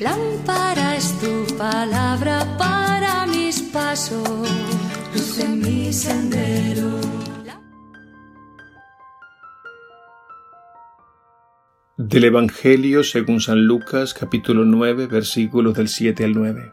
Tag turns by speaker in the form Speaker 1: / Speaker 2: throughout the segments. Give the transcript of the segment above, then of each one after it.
Speaker 1: Lámpara es tu palabra para mis pasos, luz en mi sendero.
Speaker 2: Del Evangelio según San Lucas capítulo 9 versículos del 7 al 9.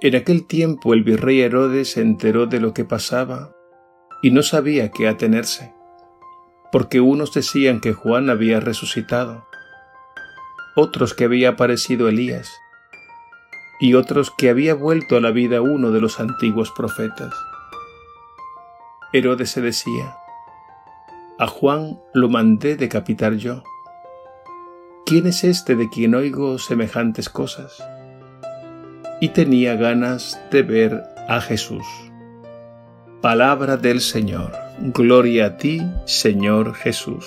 Speaker 2: En aquel tiempo el virrey Herodes se enteró de lo que pasaba y no sabía qué atenerse, porque unos decían que Juan había resucitado, otros que había aparecido Elías, y otros que había vuelto a la vida uno de los antiguos profetas. Herodes se decía, a Juan lo mandé decapitar yo. ¿Quién es este de quien oigo semejantes cosas? Y tenía ganas de ver a Jesús. Palabra del Señor. Gloria a ti, Señor Jesús.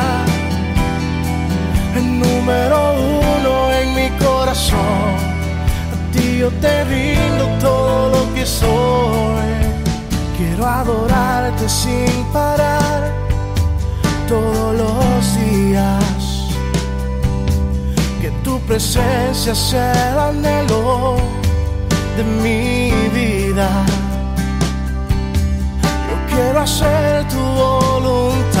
Speaker 3: el número uno en mi corazón yo te rindo todo lo que soy. Quiero adorarte sin parar todos los días. Que tu presencia sea el anhelo de mi vida. Yo quiero hacer tu voluntad.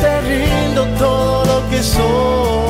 Speaker 3: te rindo todo lo que soy.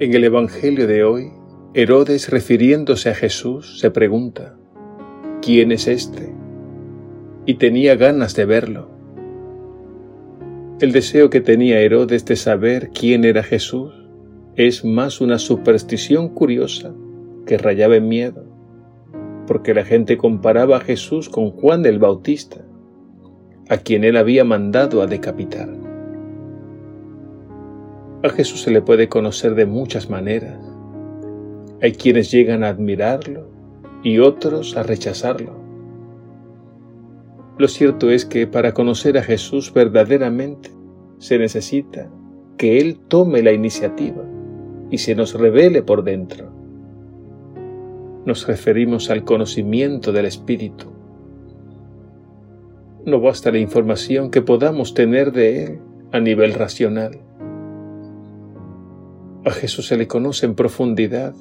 Speaker 2: En el Evangelio de hoy, Herodes, refiriéndose a Jesús, se pregunta, ¿quién es este? Y tenía ganas de verlo. El deseo que tenía Herodes de saber quién era Jesús es más una superstición curiosa que rayaba en miedo, porque la gente comparaba a Jesús con Juan el Bautista, a quien él había mandado a decapitar. A Jesús se le puede conocer de muchas maneras. Hay quienes llegan a admirarlo y otros a rechazarlo. Lo cierto es que para conocer a Jesús verdaderamente se necesita que Él tome la iniciativa y se nos revele por dentro. Nos referimos al conocimiento del Espíritu. No basta la información que podamos tener de Él a nivel racional. A Jesús se le conoce en profundidad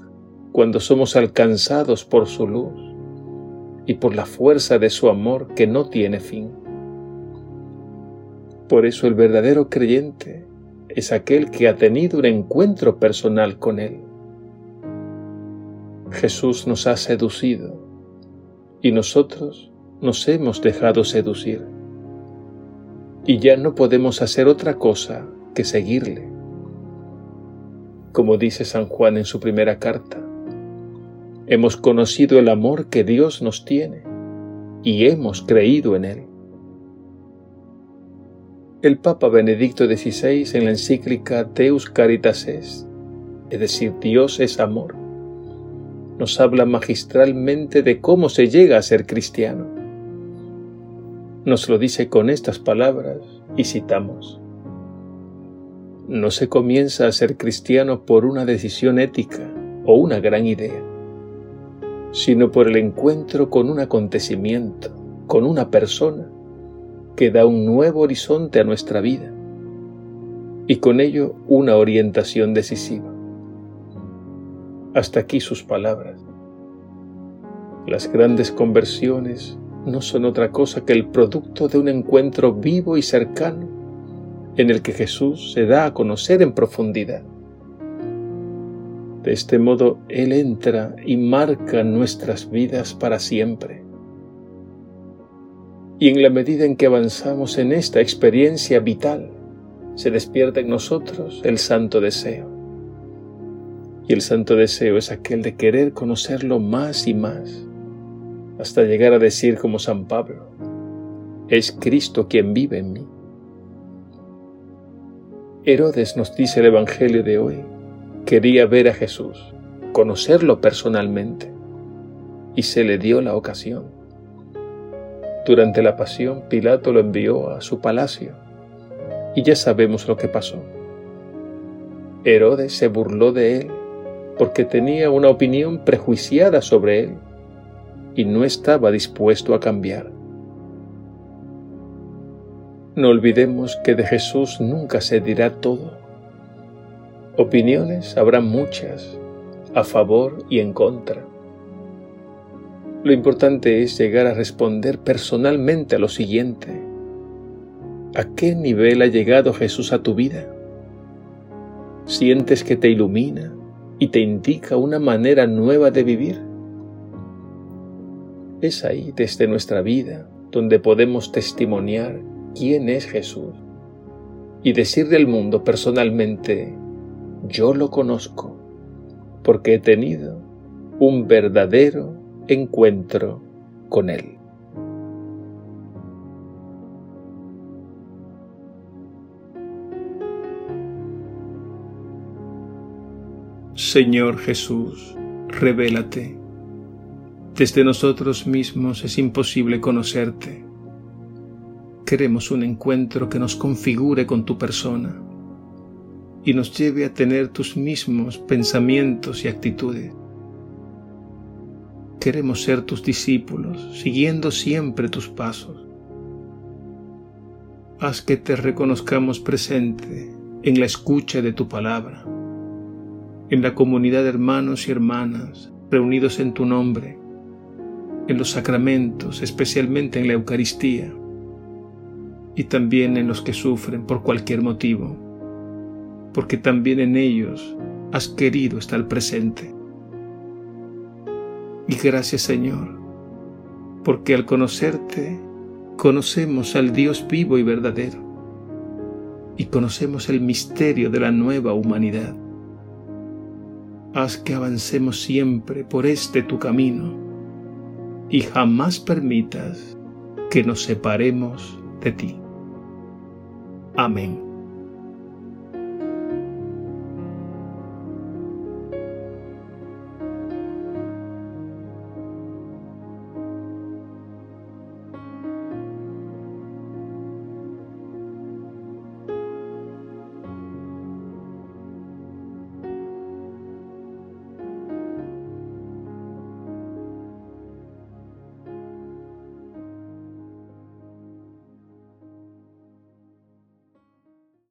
Speaker 2: cuando somos alcanzados por su luz y por la fuerza de su amor que no tiene fin. Por eso el verdadero creyente es aquel que ha tenido un encuentro personal con Él. Jesús nos ha seducido y nosotros nos hemos dejado seducir. Y ya no podemos hacer otra cosa que seguirle como dice San Juan en su primera carta. Hemos conocido el amor que Dios nos tiene y hemos creído en él. El Papa Benedicto XVI en la encíclica Deus Caritas Est, es decir, Dios es amor, nos habla magistralmente de cómo se llega a ser cristiano. Nos lo dice con estas palabras y citamos no se comienza a ser cristiano por una decisión ética o una gran idea, sino por el encuentro con un acontecimiento, con una persona que da un nuevo horizonte a nuestra vida y con ello una orientación decisiva. Hasta aquí sus palabras. Las grandes conversiones no son otra cosa que el producto de un encuentro vivo y cercano en el que Jesús se da a conocer en profundidad. De este modo, Él entra y marca nuestras vidas para siempre. Y en la medida en que avanzamos en esta experiencia vital, se despierta en nosotros el santo deseo. Y el santo deseo es aquel de querer conocerlo más y más, hasta llegar a decir como San Pablo, es Cristo quien vive en mí. Herodes nos dice el Evangelio de hoy, quería ver a Jesús, conocerlo personalmente, y se le dio la ocasión. Durante la pasión, Pilato lo envió a su palacio, y ya sabemos lo que pasó. Herodes se burló de él porque tenía una opinión prejuiciada sobre él y no estaba dispuesto a cambiar. No olvidemos que de Jesús nunca se dirá todo. Opiniones habrá muchas, a favor y en contra. Lo importante es llegar a responder personalmente a lo siguiente. ¿A qué nivel ha llegado Jesús a tu vida? ¿Sientes que te ilumina y te indica una manera nueva de vivir? Es ahí, desde nuestra vida, donde podemos testimoniar quién es Jesús y decirle al mundo personalmente, yo lo conozco porque he tenido un verdadero encuentro con Él. Señor Jesús, revélate. Desde nosotros mismos es imposible conocerte Queremos un encuentro que nos configure con tu persona y nos lleve a tener tus mismos pensamientos y actitudes. Queremos ser tus discípulos, siguiendo siempre tus pasos. Haz que te reconozcamos presente en la escucha de tu palabra, en la comunidad de hermanos y hermanas reunidos en tu nombre, en los sacramentos, especialmente en la Eucaristía y también en los que sufren por cualquier motivo, porque también en ellos has querido estar presente. Y gracias Señor, porque al conocerte conocemos al Dios vivo y verdadero y conocemos el misterio de la nueva humanidad. Haz que avancemos siempre por este tu camino y jamás permitas que nos separemos de ti. Amém.